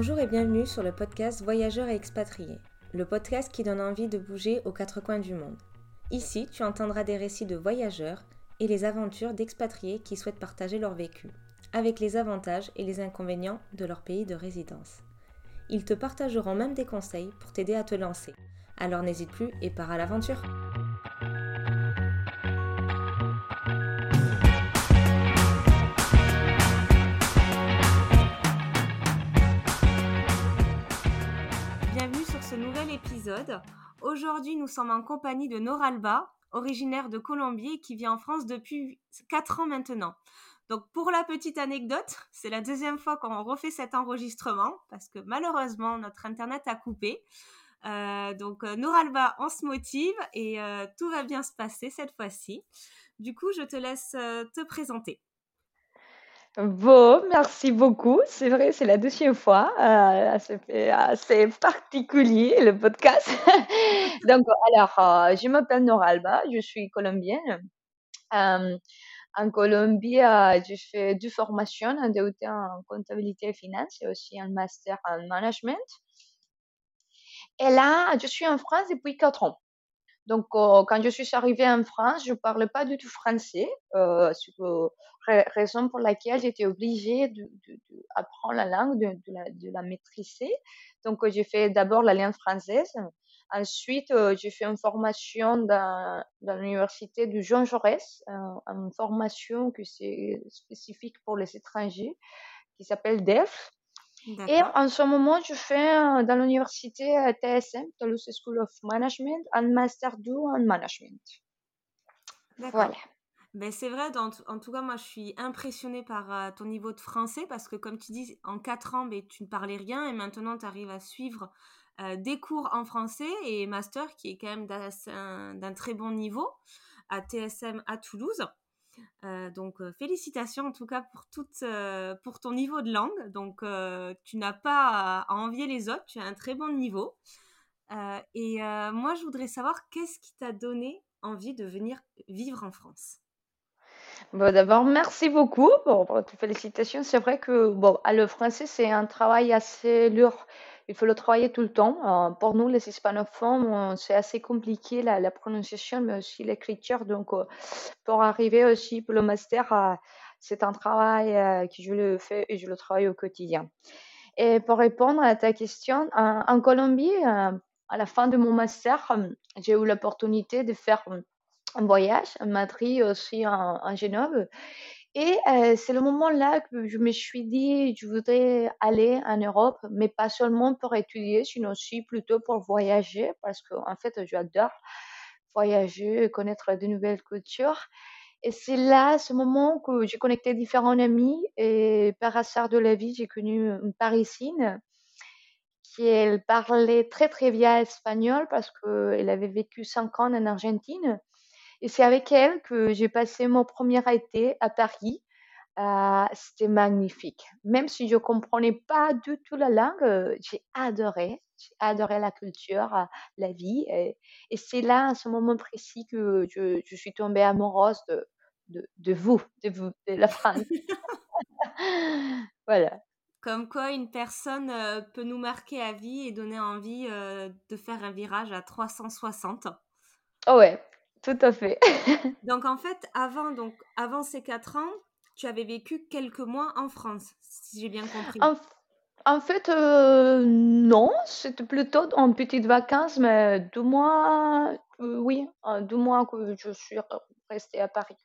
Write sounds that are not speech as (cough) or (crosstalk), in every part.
Bonjour et bienvenue sur le podcast Voyageurs et expatriés, le podcast qui donne envie de bouger aux quatre coins du monde. Ici, tu entendras des récits de voyageurs et les aventures d'expatriés qui souhaitent partager leur vécu, avec les avantages et les inconvénients de leur pays de résidence. Ils te partageront même des conseils pour t'aider à te lancer. Alors n'hésite plus et pars à l'aventure. Aujourd'hui, nous sommes en compagnie de Noralba, originaire de Colombie et qui vit en France depuis 4 ans maintenant. Donc pour la petite anecdote, c'est la deuxième fois qu'on refait cet enregistrement parce que malheureusement notre internet a coupé. Euh, donc euh, Noralba, on se motive et euh, tout va bien se passer cette fois-ci. Du coup, je te laisse te présenter. Bon, merci beaucoup. C'est vrai, c'est la deuxième fois. c'est assez particulier le podcast. (laughs) Donc, alors, je m'appelle Noralba, je suis colombienne. en Colombie, j'ai fait deux formations, un DUT en comptabilité et finance et aussi un master en management. Et là, je suis en France depuis quatre ans. Donc, euh, quand je suis arrivée en France, je ne parlais pas du tout français, euh, raison pour laquelle j'étais obligée d'apprendre la langue, de, la, maîtriser. Donc, j'ai fait d'abord la langue française. Ensuite, euh, j'ai fait une formation dans, l'université de Jean Jaurès, une formation qui c'est spécifique pour les étrangers, qui s'appelle DEF. Et en ce moment, je fais euh, dans l'université euh, TSM, Toulouse School of Management, un Master 2 en Management. Voilà. Ben c'est vrai, en tout cas, moi, je suis impressionnée par euh, ton niveau de français parce que, comme tu dis, en 4 ans, ben, tu ne parlais rien et maintenant, tu arrives à suivre des cours en français et master qui est quand même d'un très bon niveau à TSM à Toulouse. Euh, donc euh, félicitations en tout cas pour toute euh, pour ton niveau de langue. Donc tu n'as pas à, envier les autres, tu as un très bon niveau. et moi je voudrais savoir qu'est-ce qui t'a donné envie de venir vivre en France? Bon, d'abord, merci beaucoup pour, pour tes félicitations. C'est vrai que bon, le français, c'est un travail assez lourd il faut le travailler tout le temps. Euh, pour nous, les hispanophones, c'est assez compliqué la, prononciation, mais aussi l'écriture. Donc, euh, pour arriver aussi pour le master, euh, c'est un travail que je le fais et je le travaille au quotidien. Et pour répondre à ta question, en Colombie, à la fin de mon master, j'ai eu l'opportunité de faire un voyage à Madrid aussi en, en Genève. Et c'est le moment-là que je me suis dit, je voudrais aller en Europe, mais pas seulement pour étudier, sinon aussi plutôt pour voyager, parce qu'en en fait, j'adore voyager, connaître de nouvelles cultures. Et c'est là, ce moment, que j'ai connecté différents amis et par hasard de la vie, j'ai connu une Parisienne qui elle parlait très très bien espagnol parce qu'elle avait vécu cinq ans en Argentine. Et c'est avec elle que j'ai passé mon premier été à Paris. Euh, c'était magnifique. Même si je ne comprenais pas du tout la langue, euh, j'ai adoré. J'ai adoré la culture, euh, la vie. Et, c'est là, à ce moment précis, que je, je suis tombée amoureuse de, de, de, vous, de vous, de la France. (laughs) (laughs) voilà. Comme quoi, une personne peut nous marquer à vie et donner envie de faire un virage à 360. Oh ouais, tout à fait. (laughs) donc en fait, avant, donc, avant ces quatre ans, tu avais vécu quelques mois en France, si j'ai bien compris. En, fait, euh, non, c'était plutôt en petites vacances, mais deux mois, euh, oui, deux mois que je suis restée à Paris.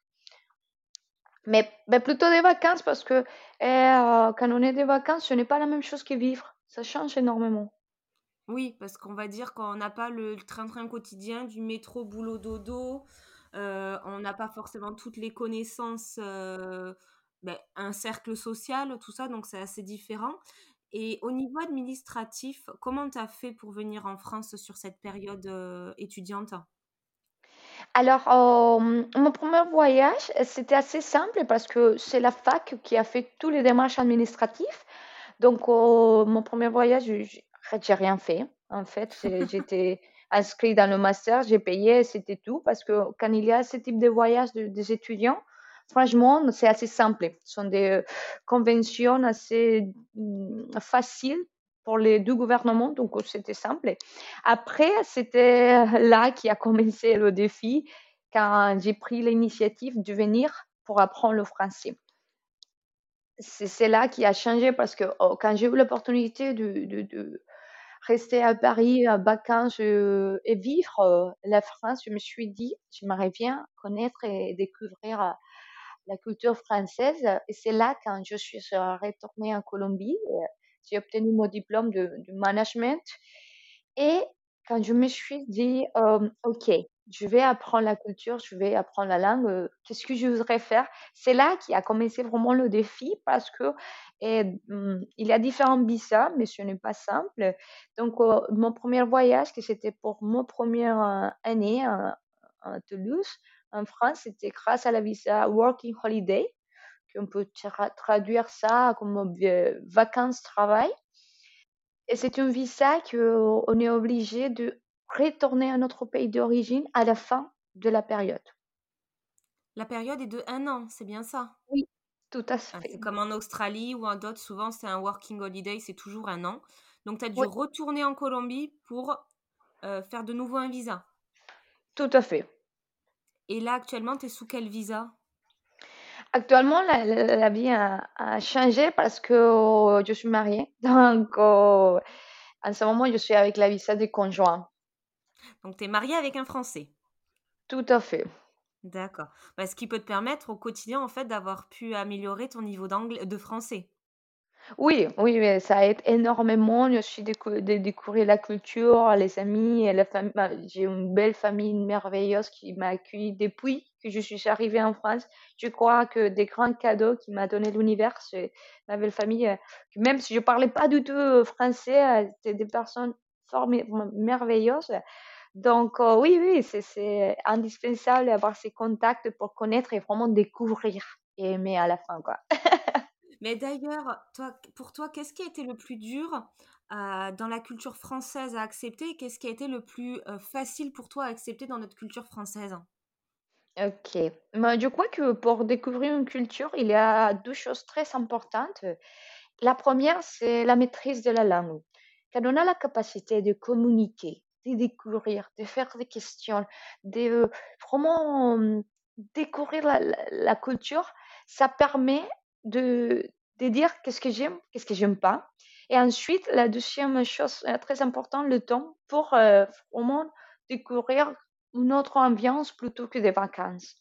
Mais, mais plutôt des vacances parce que eh, euh, quand on est des vacances, ce n'est pas la même chose que vivre. Ça change énormément. Oui, parce qu'on va dire qu'on n'a pas le train-train quotidien du métro boulot dodo, euh, on n'a pas forcément toutes les connaissances, euh, ben, un cercle social, tout ça, donc c'est assez différent. Et au niveau administratif, comment tu as fait pour venir en France sur cette période euh, étudiante? Alors, mon premier voyage, c'était assez simple parce que c'est la fac qui a fait tous les démarches administratives. Donc, mon premier voyage, j'ai rien fait. En fait, (laughs) j'étais inscrit dans le master, j'ai payé, c'était tout. Parce que quand il y a ce type de voyage des étudiants, franchement, c'est assez simple. Ce sont des euh, conventions assez mm, faciles pour les deux gouvernements, donc c'était simple. Après, c'était là qui a commencé le défi quand j'ai pris l'initiative de venir pour apprendre le français. C'est là qui a changé parce que oh, quand j'ai eu l'opportunité de, de, rester à Paris à vacances euh, et vivre euh, la France, je me suis dit, j'aimerais bien connaître et découvrir euh, la culture française. Et c'est là, quand je suis retournée en Colombie, j'ai obtenu mon diplôme de, de, management. Et quand je me suis dit, OK, je vais apprendre la culture, je vais apprendre la langue, qu'est-ce que je voudrais faire C'est là qui a commencé vraiment le défi parce que mmh, il y a différents visas, mais ce n'est pas simple. Donc, mon premier voyage, que c'était pour mon première année à, Toulouse, en France, c'était grâce à la visa Working Holiday, qu'on peut traduire ça comme vacances-travail. Et c'est un visa qu'on est obligé de retourner à notre pays d'origine à la fin de la période. La période est de un an, c'est bien ça? Oui, tout à ah, fait. c'est comme en Australie ou en d'autres, souvent c'est un working holiday, c'est toujours un an. Donc tu as dû retourner en Colombie pour euh, faire de nouveau un visa. Tout à fait. Et là, actuellement, tu es sous quel visa? Actuellement, la, vie a, changé parce que oh, je suis mariée. (laughs) Donc, oh, en ce moment, je suis avec la visa de conjoint. Donc, tu es mariée avec un Français? Tout à fait. D'accord. Bah, ce qui peut te permettre au quotidien, en fait, d'avoir pu améliorer ton niveau d'anglais, de français. Oui, oui, mais ça aide énormément. Je suis de découvrir la culture, les amis, la famille. Bah, j'ai une belle famille merveilleuse qui m'a accueilli depuis que je suis arrivée en France. Je crois que des grands cadeaux qui m'a donné l'univers, c'est ma belle famille. Euh, même si je parlais pas du tout euh, français, euh, c'était des personnes merveilleuses. Donc, oui, oui, c'est indispensable d'avoir ces contacts pour connaître et vraiment découvrir et aimer à la fin, quoi. (laughs) Mais d'ailleurs, toi, pour toi, qu'est-ce qui a été le plus dur dans la culture française à accepter et qu'est-ce qui a été le plus facile pour toi à accepter dans notre culture française? Ok. Moi, je crois que pour découvrir une culture, il y a deux choses très importantes. La première, c'est la maîtrise de la langue. Quand on a la capacité de communiquer, de découvrir, de faire des questions, de vraiment découvrir la, culture, ça permet de, de dire qu'est-ce que j'aime, qu'est-ce que j'aime pas. Et ensuite, la deuxième chose euh, très importante, le temps pour euh, moins découvrir une autre ambiance plutôt que des vacances.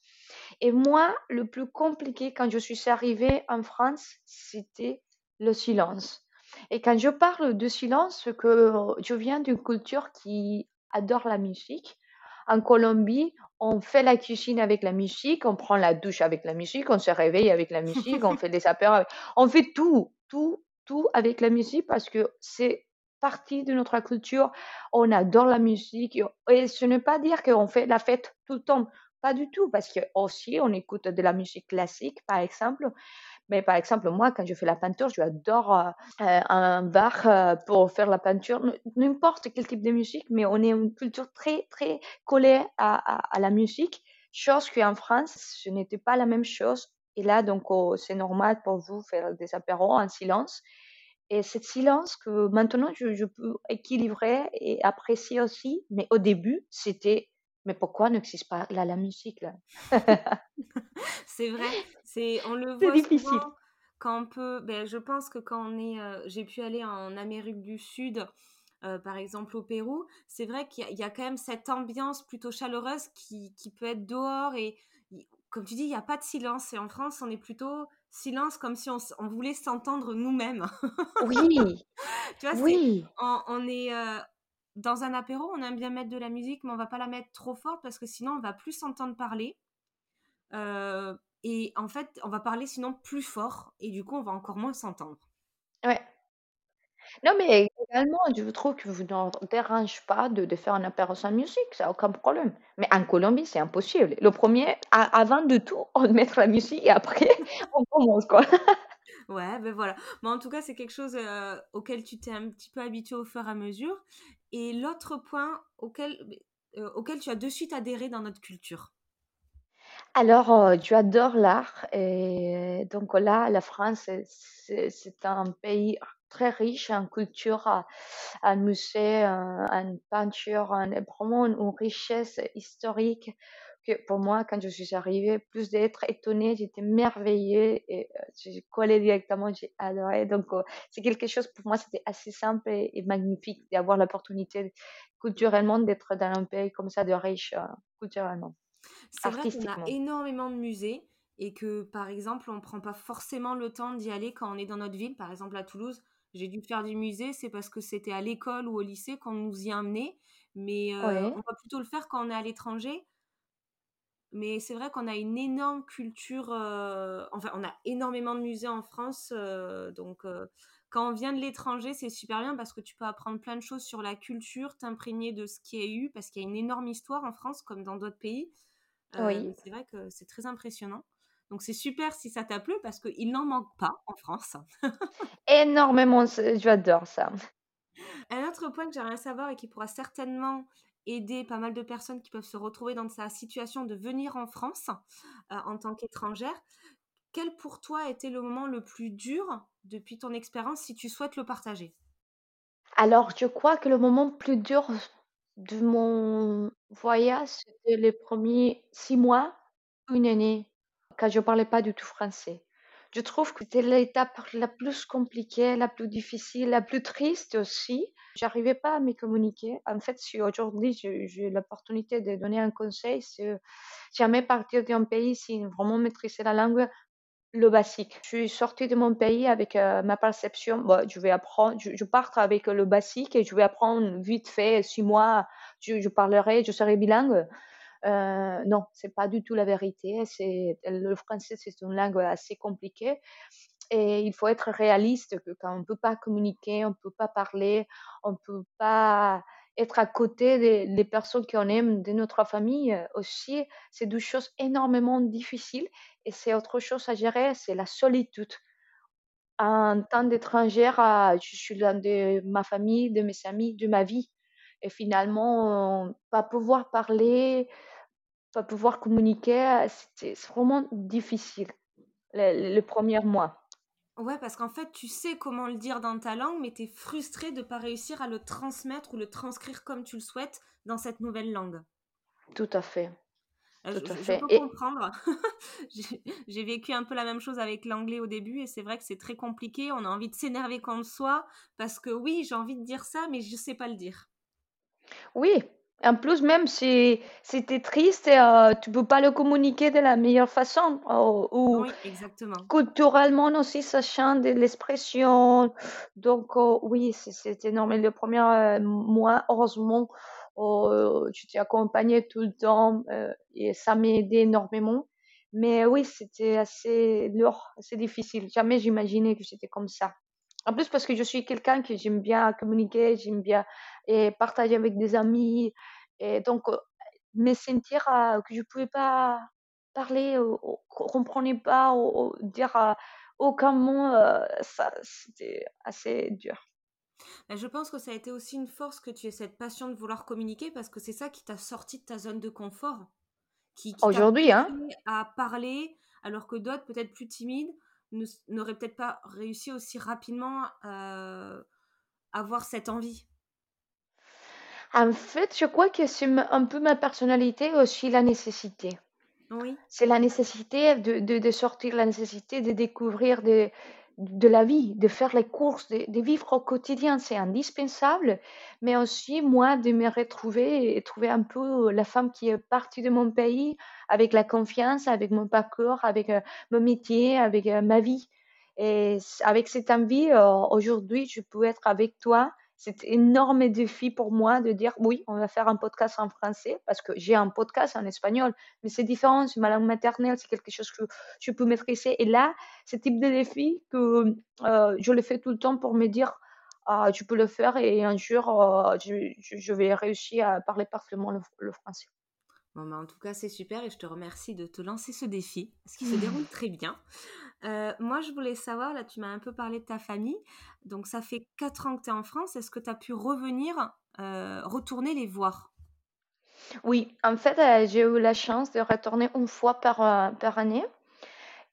Et moi, le plus compliqué quand je suis arrivée en France, c'était le silence. Et quand je parle de silence, que je viens d'une culture qui adore la musique. En Colombie, on fait la cuisine avec la musique, on prend la douche avec la musique, on se réveille avec la musique, on (laughs) fait des apéros, on fait tout, tout, tout avec la musique parce que c'est partie de notre culture. On adore la musique et ce n'est pas dire qu'on fait la fête tout le temps, pas du tout, parce que aussi on écoute de la musique classique, par exemple, mais par exemple, moi, quand je fais la peinture, j'adore euh, euh, un bar euh, pour faire la peinture, n'importe quel type de musique, mais on est une culture très, très collée à, à, la musique, chose qu'en France, ce n'était pas la même chose. Et là, donc, oh, c'est normal pour vous faire des apéros en silence. Et ce silence que maintenant, je, je peux équilibrer et apprécier aussi, mais au début, c'était mais pourquoi n'existe pas là la musique là? (laughs) C'est vrai, c'est on le voit difficile. quand on peut. Ben, je pense que quand on est, euh, j'ai pu aller en Amérique du Sud, euh, par exemple au Pérou, c'est vrai qu'il y, a quand même cette ambiance plutôt chaleureuse qui, qui peut être dehors et comme tu dis, il n'y a pas de silence. Et en France, on est plutôt silence comme si on, on voulait s'entendre nous-mêmes. oui. (laughs) tu vois, oui. On, on, est, euh, dans un apéro, on aime bien mettre de la musique, mais on va pas la mettre trop forte parce que sinon on va plus s'entendre parler. Euh, et en fait, on va parler sinon plus fort et du coup, on va encore moins s'entendre. Ouais. Non, mais également, je trouve que vous ne dérange pas de, de, faire un apéro sans musique, ça n'a aucun problème. Mais en Colombie, c'est impossible. Le premier, avant de tout, (laughs) on met la musique et après, (laughs) on commence, quoi. Ouais, ben voilà. Mais en tout cas, c'est quelque chose euh, auquel tu t'es un petit peu habitué au fur et à mesure. Et l'autre point auquel, euh, auquel tu as de suite adhéré dans notre culture Alors, euh, tu adores l'art. Et donc là, la France, c'est un pays très riche en culture, en musée, en, peinture, en, vraiment une richesse historique que pour moi, quand je suis arrivée, plus d'être étonnée, j'étais merveillée et euh, j'ai collé directement, j'ai adoré. Donc, euh, c'est quelque chose, pour moi, c'était assez simple et, magnifique d'avoir l'opportunité culturellement d'être dans un pays comme ça de riche culturellement. C'est vrai qu'on a énormément de musées et que, par exemple, on ne prend pas forcément le temps d'y aller quand on est dans notre ville. Par exemple, à Toulouse, j'ai dû faire du musée, c'est parce que c'était à l'école ou au lycée qu'on nous y amenait. Mais on va plutôt le faire quand on est à l'étranger mais c'est vrai qu'on a une énorme culture, euh, enfin, on a énormément de musées en France. Euh, donc, euh, quand on vient de l'étranger, c'est super bien parce que tu peux apprendre plein de choses sur la culture, t'imprégner de ce qui a eu, parce qu'il y a une énorme histoire en France, comme dans d'autres pays. Oui. C'est vrai que c'est très impressionnant. Donc, c'est super si ça t'a plu parce qu'il n'en manque pas en France. Énormément, j'adore ça. Un autre point que j'aimerais savoir et qui pourra certainement aider pas mal de personnes qui peuvent se retrouver dans sa situation de venir en France euh, en tant qu'étrangère. Quel pour toi a été le moment le plus dur depuis ton expérience si tu souhaites le partager? Alors, je crois que le moment le plus dur de mon voyage, c'était les premiers six mois, une année, quand je ne parlais pas du tout français. Je trouve que c'était l'étape la plus compliquée, la plus difficile, la plus triste aussi. J'arrivais pas à me communiquer. En fait, si aujourd'hui j'ai l'opportunité de donner un conseil, c'est jamais partir d'un pays sans vraiment maîtriser la langue, le basique. Je suis sortie de mon pays avec euh, ma perception. Bon, je vais apprendre, je, pars avec le basique et je vais apprendre vite fait, six mois, je, je parlerai, je serai bilingue. Euh, non, c'est pas du tout la vérité. Le français, c'est une langue assez compliquée. Et il faut être réaliste que quand on ne peut pas communiquer, on ne peut pas parler, on ne peut pas être à côté des, personnes qu'on aime, de notre famille aussi, c'est deux choses énormément difficiles. Et c'est autre chose à gérer, c'est la solitude. En tant d'étrangère, je suis loin de ma famille, de mes amis, de ma vie. Et finalement, pas pouvoir parler, pas pouvoir communiquer, c'était vraiment difficile le, premier mois. Ouais, parce qu'en fait, tu sais comment le dire dans ta langue, mais tu es frustré de ne pas réussir à le transmettre ou le transcrire comme tu le souhaites dans cette nouvelle langue. Tout à fait. Euh, Tout je, à fait. peux comprendre. (laughs) J'ai vécu un peu la même chose avec l'anglais au début et c'est vrai que c'est très compliqué. On a envie de s'énerver contre soi parce que oui, j'ai envie de dire ça, mais je ne sais pas le dire. Oui, en plus, même si, es triste, euh, tu peux pas le communiquer de la meilleure façon. Euh, ou Oui, exactement. culturellement aussi, ça change de l'expression. Donc, euh, oui, c'est énorme. Le premier mois, heureusement, tu t'es accompagné tout le temps et ça m'a aidé énormément. Mais oui, c'était assez lourd, assez difficile. Jamais j'imaginais que c'était comme ça. En plus, parce que je suis quelqu'un que j'aime bien communiquer, j'aime bien et partager avec des amis. Et donc, me sentir que je ne pouvais pas parler, ou, ne comprenais pas, ou, dire aucun mot, ça, c'était assez dur. Bah, je pense que ça a été aussi une force que tu aies cette passion de vouloir communiquer parce que c'est ça qui t'a sorti de ta zone de confort. Qui, qui Aujourd'hui, hein. À parler alors que d'autres, peut-être plus timides, n'aurait peut-être pas réussi aussi rapidement à avoir cette envie En fait, je crois que c'est un peu ma personnalité aussi la nécessité. Oui. C'est la nécessité de, de, sortir, la nécessité de découvrir de, de la vie, de faire les courses, de, vivre au quotidien, c'est indispensable, mais aussi moi de me retrouver et trouver un peu la femme qui est partie de mon pays avec la confiance, avec mon parcours, avec euh, mon métier, avec euh, ma vie. Et avec cette envie, euh, aujourd'hui, je peux être avec toi c'est un énorme défi pour moi de dire oui, on va faire un podcast en français parce que j'ai un podcast en espagnol, mais c'est différent, c'est ma langue maternelle, c'est quelque chose que je peux maîtriser. Et là, ce type de défi que euh, je le fais tout le temps pour me dire ah, tu peux le faire et un jour euh, je, vais réussir à parler parfaitement le, français. Bah, en tout cas, c'est super et je te remercie de te lancer ce défi, ce qui se déroule très bien. Euh, moi, je voulais savoir, là, tu m'as un peu parlé de ta famille. Donc, ça fait 4 ans que tu es en France. Est-ce que tu as pu revenir, euh, retourner les voir? Oui, en fait, euh, j'ai eu la chance de retourner une fois par, par année.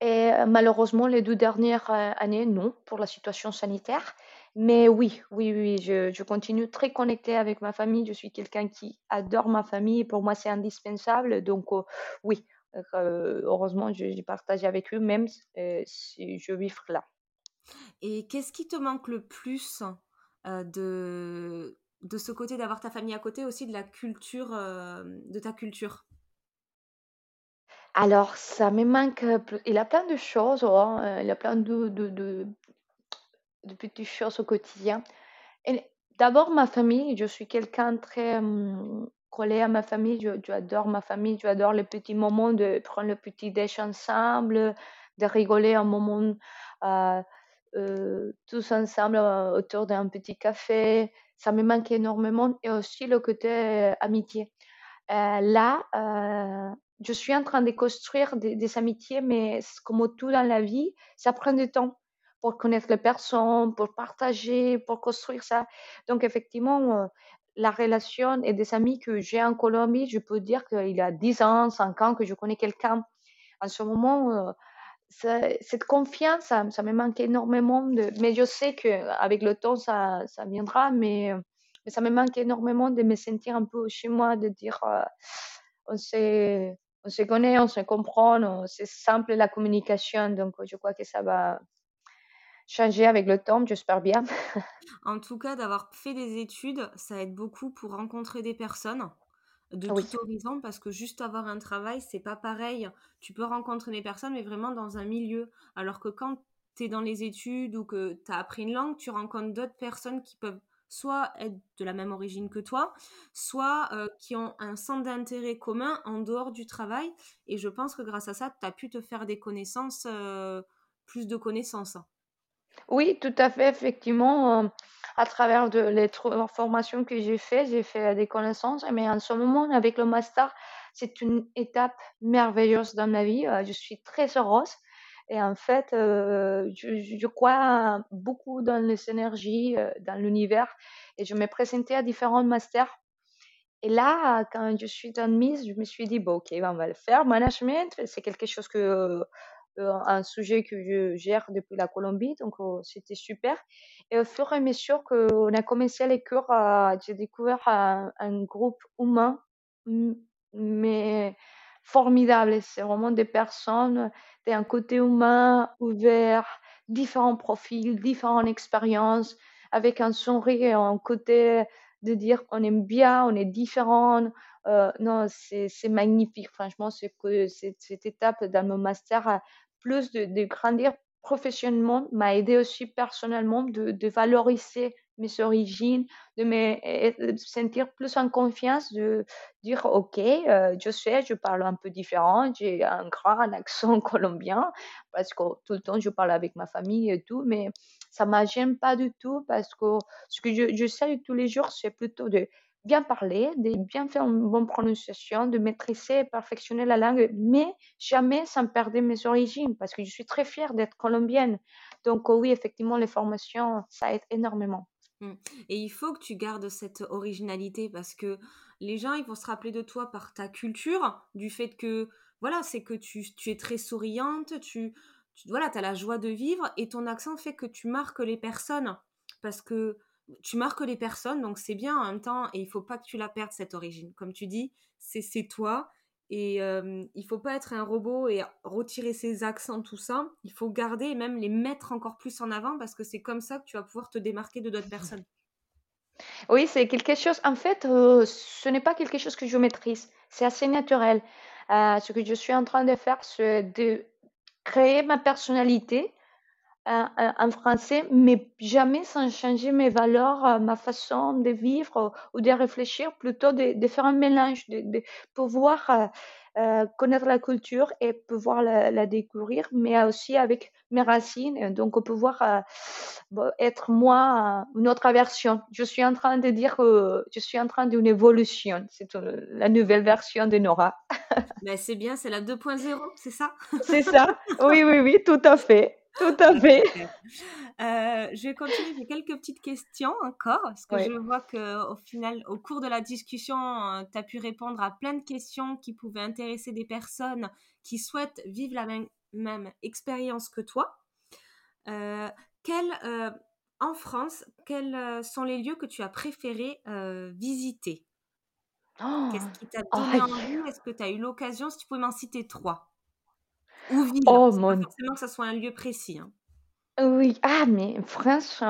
Et malheureusement, les deux dernières années, non, pour la situation sanitaire. Mais oui, oui, oui, je, je continue très connectée avec ma famille. Je suis quelqu'un qui adore ma famille. Pour moi, c'est indispensable. Donc, oui, heureusement, j'ai partagé avec eux, même si je vis là. Et qu'est-ce qui te manque le plus de, de ce côté d'avoir ta famille à côté, aussi de la culture, de ta culture? Alors, ça me manque, il y a plein de choses, hein, il y a plein de, de, de petites choses au quotidien. Et d'abord, ma famille, je suis quelqu'un très collé à ma famille, je, ma famille, j'adore les petits moments de prendre le petit déj ensemble, de rigoler un moment euh, euh, tous ensemble euh, autour d'un petit café. Ça me manque énormément et aussi le côté amitié. là, je suis en train de construire des amitiés, mais comme tout dans la vie, ça prend du temps pour connaître les personnes, pour partager, pour construire ça. Donc, effectivement, euh, la relation et des amis que j'ai en Colombie, je peux dire qu'il y a 10 ans, 5 ans que je connais quelqu'un. En ce moment, euh, cette confiance, ça, me manque énormément. Mais je sais qu'avec le temps, ça, ça viendra, mais, mais, ça me manque énormément de me sentir un peu chez moi, de dire euh, on, se, on se connaît, on se comprend, c'est simple la communication. Donc, je crois que ça va, changer avec le temps, j'espère bien. (laughs) en tout cas, d'avoir fait des études, ça aide beaucoup pour rencontrer des personnes de tout horizon parce que juste avoir un travail, c'est pas pareil. Tu peux rencontrer des personnes, mais vraiment dans un milieu. Alors que quand tu es dans les études ou que tu as appris une langue, tu rencontres d'autres personnes qui peuvent soit être de la même origine que toi, soit euh, qui ont un centre d'intérêt commun en dehors du travail. Et je pense que grâce à ça, tu as pu te faire des connaissances, euh, plus de connaissances. Oui, tout à fait, effectivement, euh, à travers les formations que j'ai fait, j'ai fait des connaissances, mais en ce moment, avec le master, c'est une étape merveilleuse dans ma vie. Euh, je suis très heureuse et en fait, euh, je, crois beaucoup dans les énergies, dans l'univers et je me présentais à différents masters. Et là, quand je suis admise, je me suis dit, bon, ok, on va le faire. Management, c'est quelque chose que euh, un sujet que je gère depuis la Colombie, donc euh, c'était super. Et au fur et à mesure qu'on a commencé les cours, euh, j'ai découvert un, groupe humain, mais formidable. C'est vraiment des personnes d'un côté humain, ouvert, différents profils, différentes expériences, avec un sourire et un côté de dire qu'on aime bien, on est différent. Non, c'est magnifique. Franchement, cette, étape dans mon master plus de, grandir professionnellement m'a aidé aussi personnellement de, valoriser mes origines, de me sentir plus en confiance, de dire ok, euh, je sais, je parle un peu différent, j'ai un grand accent (laughs) colombien parce que tout le temps je parle avec ma famille et tout, mais ça ne gêne pas du tout parce que ce que je, je sais tous les jours, c'est plutôt de bien parler, de bien faire une bonne prononciation, de maîtriser et perfectionner la langue, mais jamais sans perdre mes origines, parce que je suis très fière d'être colombienne. Donc oui, effectivement, les formations, ça aide énormément. Mmh. Et il faut que tu gardes cette originalité parce que les gens, ils vont se rappeler de toi par ta culture, du fait que, voilà, c'est que tu, es très souriante, tu, tu voilà, as la joie de vivre et ton accent fait que tu marques les personnes. Parce que tu marques les personnes, donc c'est bien en même temps, et il faut pas que tu la perdes, cette origine. Comme tu dis, c'est toi, et euh, il faut pas être un robot et retirer ses accents, tout ça. Il faut garder et même les mettre encore plus en avant, parce que c'est comme ça que tu vas pouvoir te démarquer de d'autres personnes. (laughs) Oui, c'est quelque chose, en fait, euh, ce n'est pas quelque chose que je maîtrise, c'est assez naturel. Euh, ce que je suis en train de faire, c'est de créer ma personnalité en français, mais jamais sans changer mes valeurs, euh, ma façon de vivre ou de réfléchir, plutôt de, faire un mélange, de, pouvoir euh, euh, connaître la culture et pouvoir la, découvrir, mais aussi avec mes racines, donc pouvoir être moi, une autre version. Je suis en train de dire que je suis en train d'une évolution. C'est la nouvelle version de Nora. (laughs) C'est bien, c'est la 2.0, c'est ça? C'est ça. Oui, oui, oui, tout à fait. Tout à fait. Euh, je vais continuer. J'ai quelques petites questions encore, parce que je vois qu'au final, au cours de la discussion, euh, tu as pu répondre à plein de questions qui pouvaient intéresser des personnes qui souhaitent vivre la même, expérience que toi. Euh, quelle, en France, quels sont les lieux que tu as préféré visiter? Qu'est-ce qui t'a donné envie? Est-ce que tu as eu l'occasion Si tu pouvais m'en citer trois? Ou ville. Oh, pas forcément que ce soit un lieu précis. Hein. Oui, ah, mais France,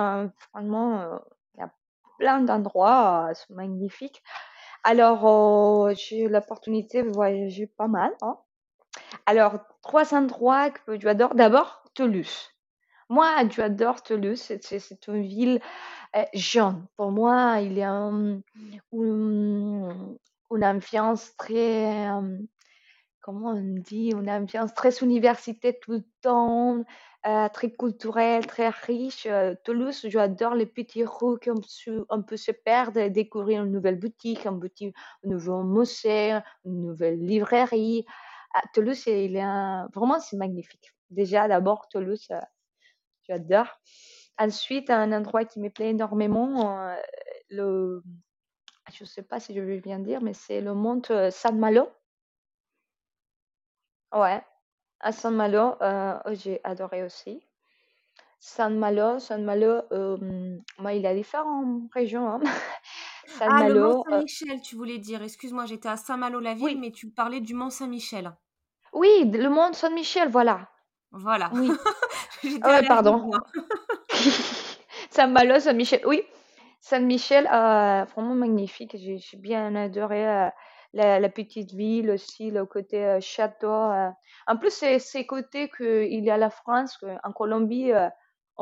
vraiment, il y a plein d'endroits, c'est magnifique. Alors, j'ai eu l'opportunité de voyager pas mal. Hein. Alors, trois endroits que tu adores. D'abord, Toulouse. Moi, j'adore Toulouse. C'est une ville jeune. Pour moi, il y a une, ambiance très, comment on dit, une ambiance très universitaire tout le temps, très culturelle, très riche. Toulouse, j'adore les petits rues qu'on peut se perdre découvrir une nouvelle boutique, un, petit, un nouveau musée, une nouvelle librairie. À Toulouse, il vraiment, c'est magnifique. Déjà, d'abord, Toulouse, j'adore. Ensuite, un endroit qui me plaît énormément, euh, le, je ne sais pas si je vais bien dire, mais c'est le mont euh, San Malo. Ouais, à San Malo, euh, j'ai adoré aussi. San Malo, San Malo, moi, il y a différentes régions. Hein. (laughs) San ah, le Mont Saint-Michel, tu voulais dire. Excuse-moi, j'étais à Saint-Malo, la ville, mais tu parlais du Mont Saint-Michel. Oui, le Mont Saint-Michel, voilà. Voilà. Oui. (laughs) ouais, pardon. (laughs) Saint-Malo, Saint-Michel. Oui, Saint-Michel, euh, vraiment magnifique. J'ai bien adoré euh, la, petite ville aussi, le côté euh, château. En plus, c'est ces côtés qu'il y a la France, en Colombie,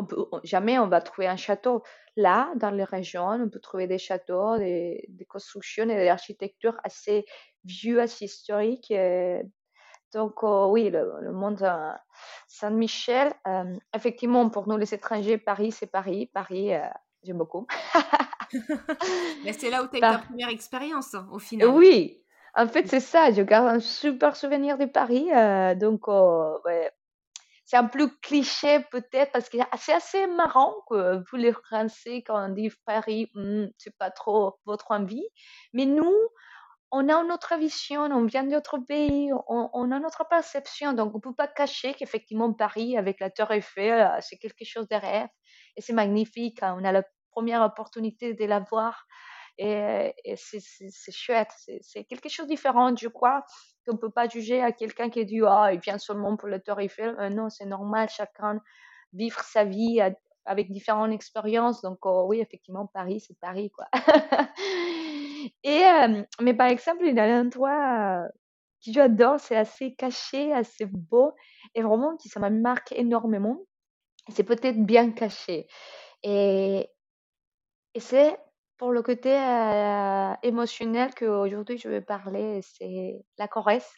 peut, jamais on va trouver un château. Là, dans les régions, on peut trouver des châteaux, des, constructions et des architectures assez vieux, assez historiques. Donc, oui, le, monde Saint-Michel, effectivement, pour nous les étrangers, Paris, c'est Paris. Paris, j'aime beaucoup. (laughs) Mais c'est là où tu as eu ta première expérience, au final. Oui, en fait, c'est ça. Je garde un super souvenir de Paris. donc, c'est un peu cliché peut-être parce que c'est assez marrant que vous les Français, quand on dit Paris, hmm, c'est pas trop votre envie. Mais nous, on a une autre vision, on vient d'autres pays, on, a notre perception, donc on ne peut pas cacher qu'effectivement Paris, avec la Tour Eiffel, euh, c'est quelque chose de rêve et c'est magnifique. Hein. On a la première opportunité de la voir et, c'est chouette, c'est quelque chose de différent, je crois, qu'on ne peut pas juger à quelqu'un qui dit Ah, il vient seulement pour la Tour Eiffel. Euh, non, c'est normal, chacun vivre sa vie avec différentes expériences. Donc, oh, oui, effectivement, Paris, c'est Paris, quoi. (laughs) Et, mais par exemple, il y a un endroit que j'adore, c'est assez caché, assez beau, et vraiment qui ça m'a marqué énormément. C'est peut-être bien caché. Et, et c'est pour le côté émotionnel qu'aujourd'hui je vais parler, c'est la Corrèze.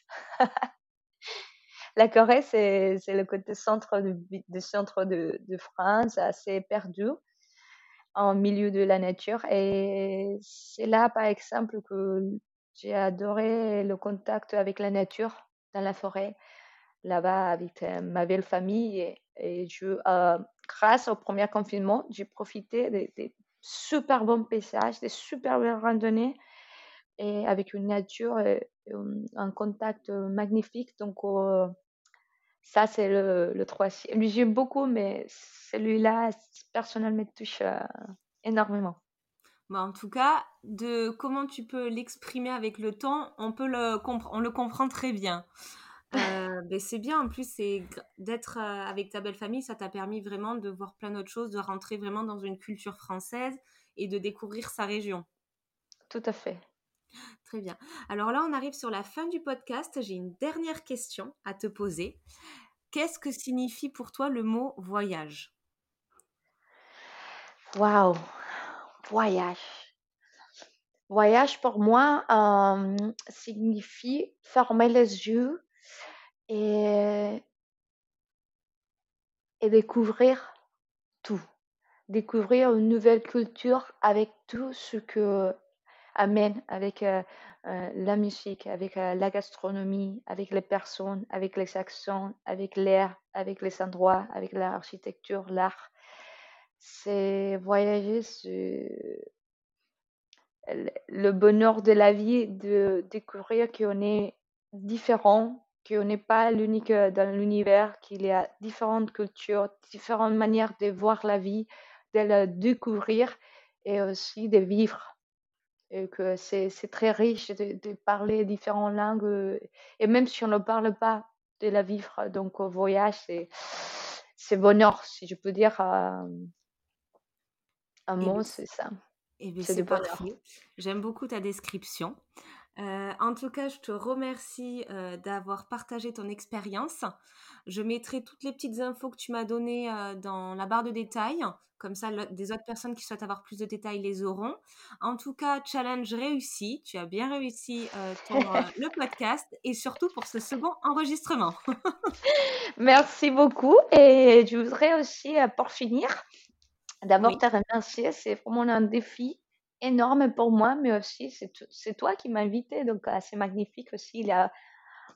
la Corrèze, c'est le côté centre de, de centre de, de France, assez perdu en milieu de la nature. Et c'est là, par exemple, que j'ai adoré le contact avec la nature dans la forêt, là-bas avec euh, ma belle famille. Et, je, euh, grâce au premier confinement, j'ai profité des, super bons paysages, des super belles randonnées et avec une nature et, un contact magnifique. Donc, euh, ça, c'est le, le troisième. J'aime beaucoup, mais celui-là, personnellement, me touche euh, énormément. Bah, en tout cas, de comment tu peux l'exprimer avec le temps, on peut le on le comprend très bien. Euh, ben, c'est bien, en plus, c'est d'être euh, avec ta belle famille, ça t'a permis vraiment de voir plein d'autres choses, de rentrer vraiment dans une culture française et de découvrir sa région. Tout à fait. Très bien. Alors là, on arrive sur la fin du podcast. J'ai une dernière question à te poser. Qu'est-ce que signifie pour toi le mot voyage? Waouh, voyage. Voyage pour moi euh, signifie fermer les yeux et, découvrir tout. Découvrir une nouvelle culture avec tout ce que amène avec euh, euh, la musique, avec euh, la gastronomie, avec les personnes, avec les accents, avec l'air, avec les endroits, avec l'architecture, l'art. C'est voyager, c'est le bonheur de la vie de découvrir qu'on est différent, qu'on n'est pas l'unique dans l'univers, qu'il y a différentes cultures, différentes manières de voir la vie, de le découvrir et aussi de vivre. Et que c'est très riche de, parler différentes langues. Et même si on ne parle pas, de la vivre. Donc, au voyage, c'est bonheur, si je peux dire un mot, c'est ça. Et eh c'est parfait. J'aime beaucoup ta description. Euh, en tout cas, je te remercie euh, d'avoir partagé ton expérience. Je mettrai toutes les petites infos que tu m'as données euh, dans la barre de détails. Comme ça, des autres personnes qui souhaitent avoir plus de détails les auront. En tout cas, challenge réussi. Tu as bien réussi pour (laughs) le podcast et surtout pour ce second enregistrement. (laughs) Merci beaucoup. Et je voudrais aussi, pour finir, d'abord te remercier. C'est vraiment un défi énorme pour moi, mais aussi c'est toi qui m'as invité, donc euh, c'est magnifique aussi. Il y a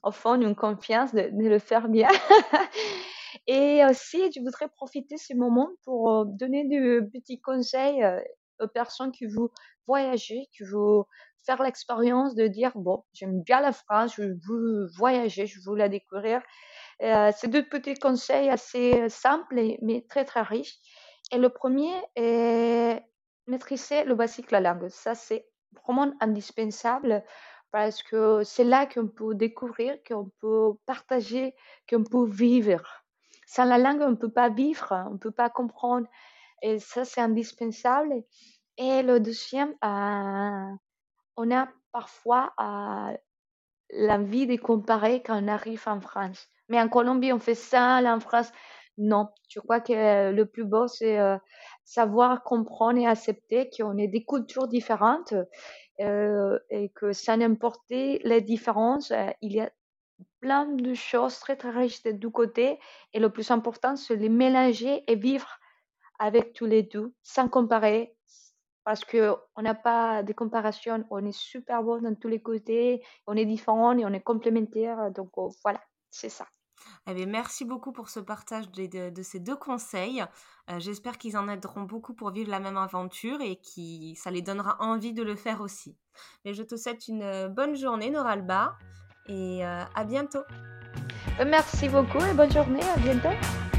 au fond une confiance de, le faire bien. (laughs) Et aussi, je voudrais profiter de ce moment pour euh, donner des petits conseils euh, aux personnes qui veulent voyager, qui veulent faire l'expérience de dire, bon, j'aime bien la France, je veux voyager, je veux la découvrir. c'est deux petits conseils assez simples, mais très, très riches. Et le premier est maîtriser le basique, la langue. Ça, c'est vraiment indispensable parce que c'est là qu'on peut découvrir, qu'on peut partager, qu'on peut vivre. Sans la langue, on ne peut pas vivre, on ne peut pas comprendre. Et ça, c'est indispensable. Et le deuxième, euh, on a parfois euh, l'envie de comparer quand on arrive en France. Mais en Colombie, on fait ça, là en France, non. Je crois que le plus beau, c'est euh, savoir comprendre et accepter qu'on est des cultures différentes euh, et que sans importer les différences, euh, il y a plein de choses très très riches de deux côtés et le plus important c'est les mélanger et vivre avec tous les deux sans comparer parce que on n'a pas de comparaison, on est super bon dans tous les côtés, on est différent et on est complémentaire donc oh, voilà, c'est ça. Eh bien, merci beaucoup pour ce partage de, ces deux conseils. Euh, j'espère qu'ils en aideront beaucoup pour vivre la même aventure et que ça les donnera envie de le faire aussi. Mais je te souhaite une euh, bonne journée, Noralba, et euh, à bientôt. Merci beaucoup et bonne journée, à bientôt.